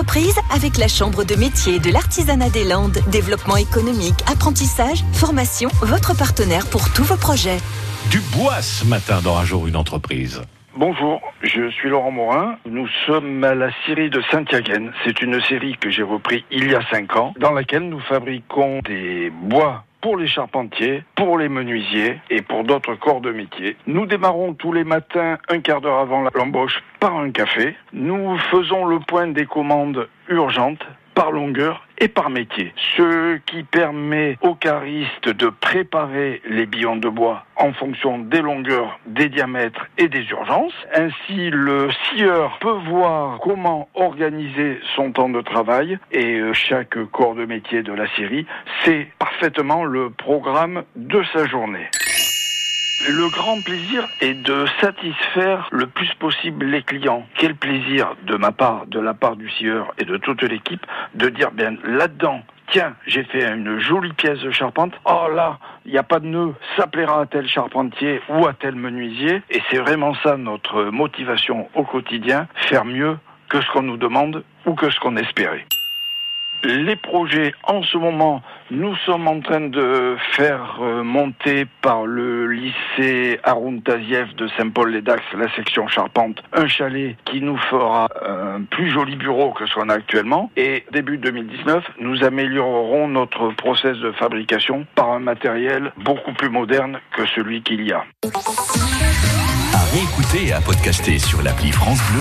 entreprise avec la Chambre de métier de l'artisanat des Landes. Développement économique, apprentissage, formation, votre partenaire pour tous vos projets. Du bois ce matin dans Un jour une entreprise. Bonjour, je suis Laurent Morin. Nous sommes à la scierie de Saint-Yaguen. C'est une série que j'ai repris il y a cinq ans, dans laquelle nous fabriquons des bois pour les charpentiers, pour les menuisiers et pour d'autres corps de métier. Nous démarrons tous les matins un quart d'heure avant l'embauche par un café. Nous faisons le point des commandes urgentes par longueur et par métier. Ce qui permet aux caristes de préparer les billons de bois en fonction des longueurs, des diamètres et des urgences. Ainsi, le scieur peut voir comment organiser son temps de travail et euh, chaque corps de métier de la série sait parfaitement le programme de sa journée. Le grand plaisir est de satisfaire le plus possible les clients. Quel plaisir de ma part, de la part du sieur et de toute l'équipe, de dire bien là-dedans, tiens, j'ai fait une jolie pièce de charpente. Oh là, il n'y a pas de nœud, ça plaira à tel charpentier ou à tel menuisier. Et c'est vraiment ça notre motivation au quotidien, faire mieux que ce qu'on nous demande ou que ce qu'on espérait les projets en ce moment, nous sommes en train de faire euh, monter par le lycée Haroun Taziev de Saint-Paul-les-Dax, la section charpente, un chalet qui nous fera un plus joli bureau que ce qu'on a actuellement. Et début 2019, nous améliorerons notre process de fabrication par un matériel beaucoup plus moderne que celui qu'il y a. À réécouter et à podcaster sur l'appli France Bleu.